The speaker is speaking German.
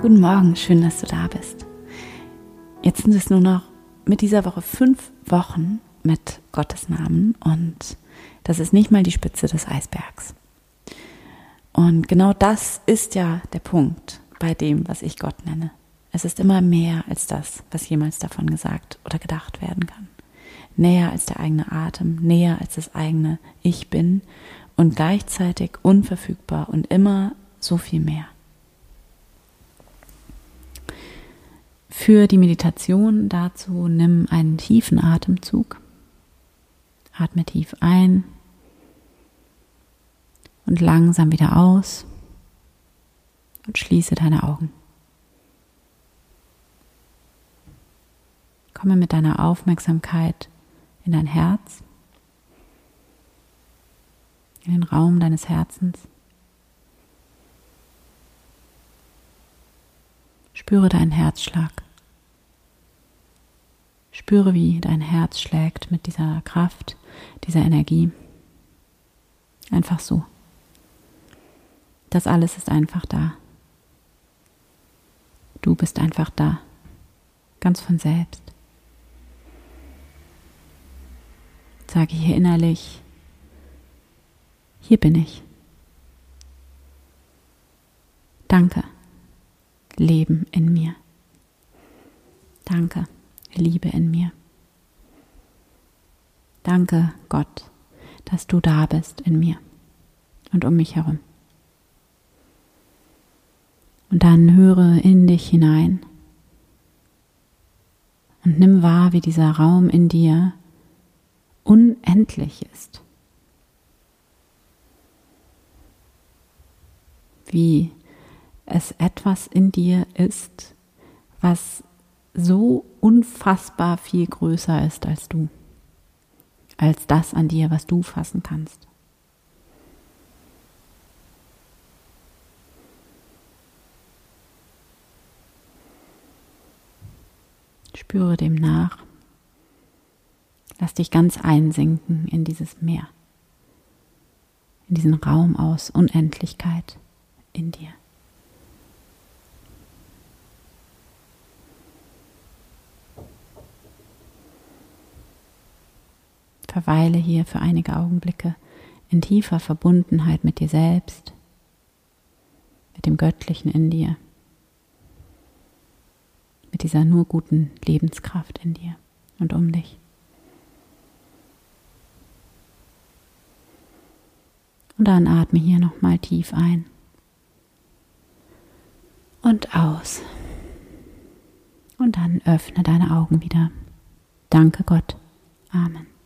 Guten Morgen, schön, dass du da bist. Jetzt sind es nur noch mit dieser Woche fünf Wochen mit Gottes Namen und das ist nicht mal die Spitze des Eisbergs. Und genau das ist ja der Punkt bei dem, was ich Gott nenne. Es ist immer mehr als das, was jemals davon gesagt oder gedacht werden kann. Näher als der eigene Atem, näher als das eigene Ich bin und gleichzeitig unverfügbar und immer so viel mehr. Für die Meditation dazu nimm einen tiefen Atemzug. Atme tief ein und langsam wieder aus und schließe deine Augen. Komme mit deiner Aufmerksamkeit in dein Herz, in den Raum deines Herzens. Spüre deinen Herzschlag. Spüre, wie dein Herz schlägt mit dieser Kraft, dieser Energie. Einfach so. Das alles ist einfach da. Du bist einfach da. Ganz von selbst. Sage hier innerlich, hier bin ich. Danke. Leben in mir. Danke, Liebe in mir. Danke, Gott, dass du da bist in mir und um mich herum. Und dann höre in dich hinein und nimm wahr, wie dieser Raum in dir unendlich ist. Wie es etwas in dir ist, was so unfassbar viel größer ist als du, als das an dir, was du fassen kannst. Spüre dem nach. Lass dich ganz einsinken in dieses Meer, in diesen Raum aus Unendlichkeit in dir. Verweile hier für einige Augenblicke in tiefer Verbundenheit mit dir selbst, mit dem Göttlichen in dir, mit dieser nur guten Lebenskraft in dir und um dich. Und dann atme hier nochmal tief ein und aus. Und dann öffne deine Augen wieder. Danke Gott. Amen.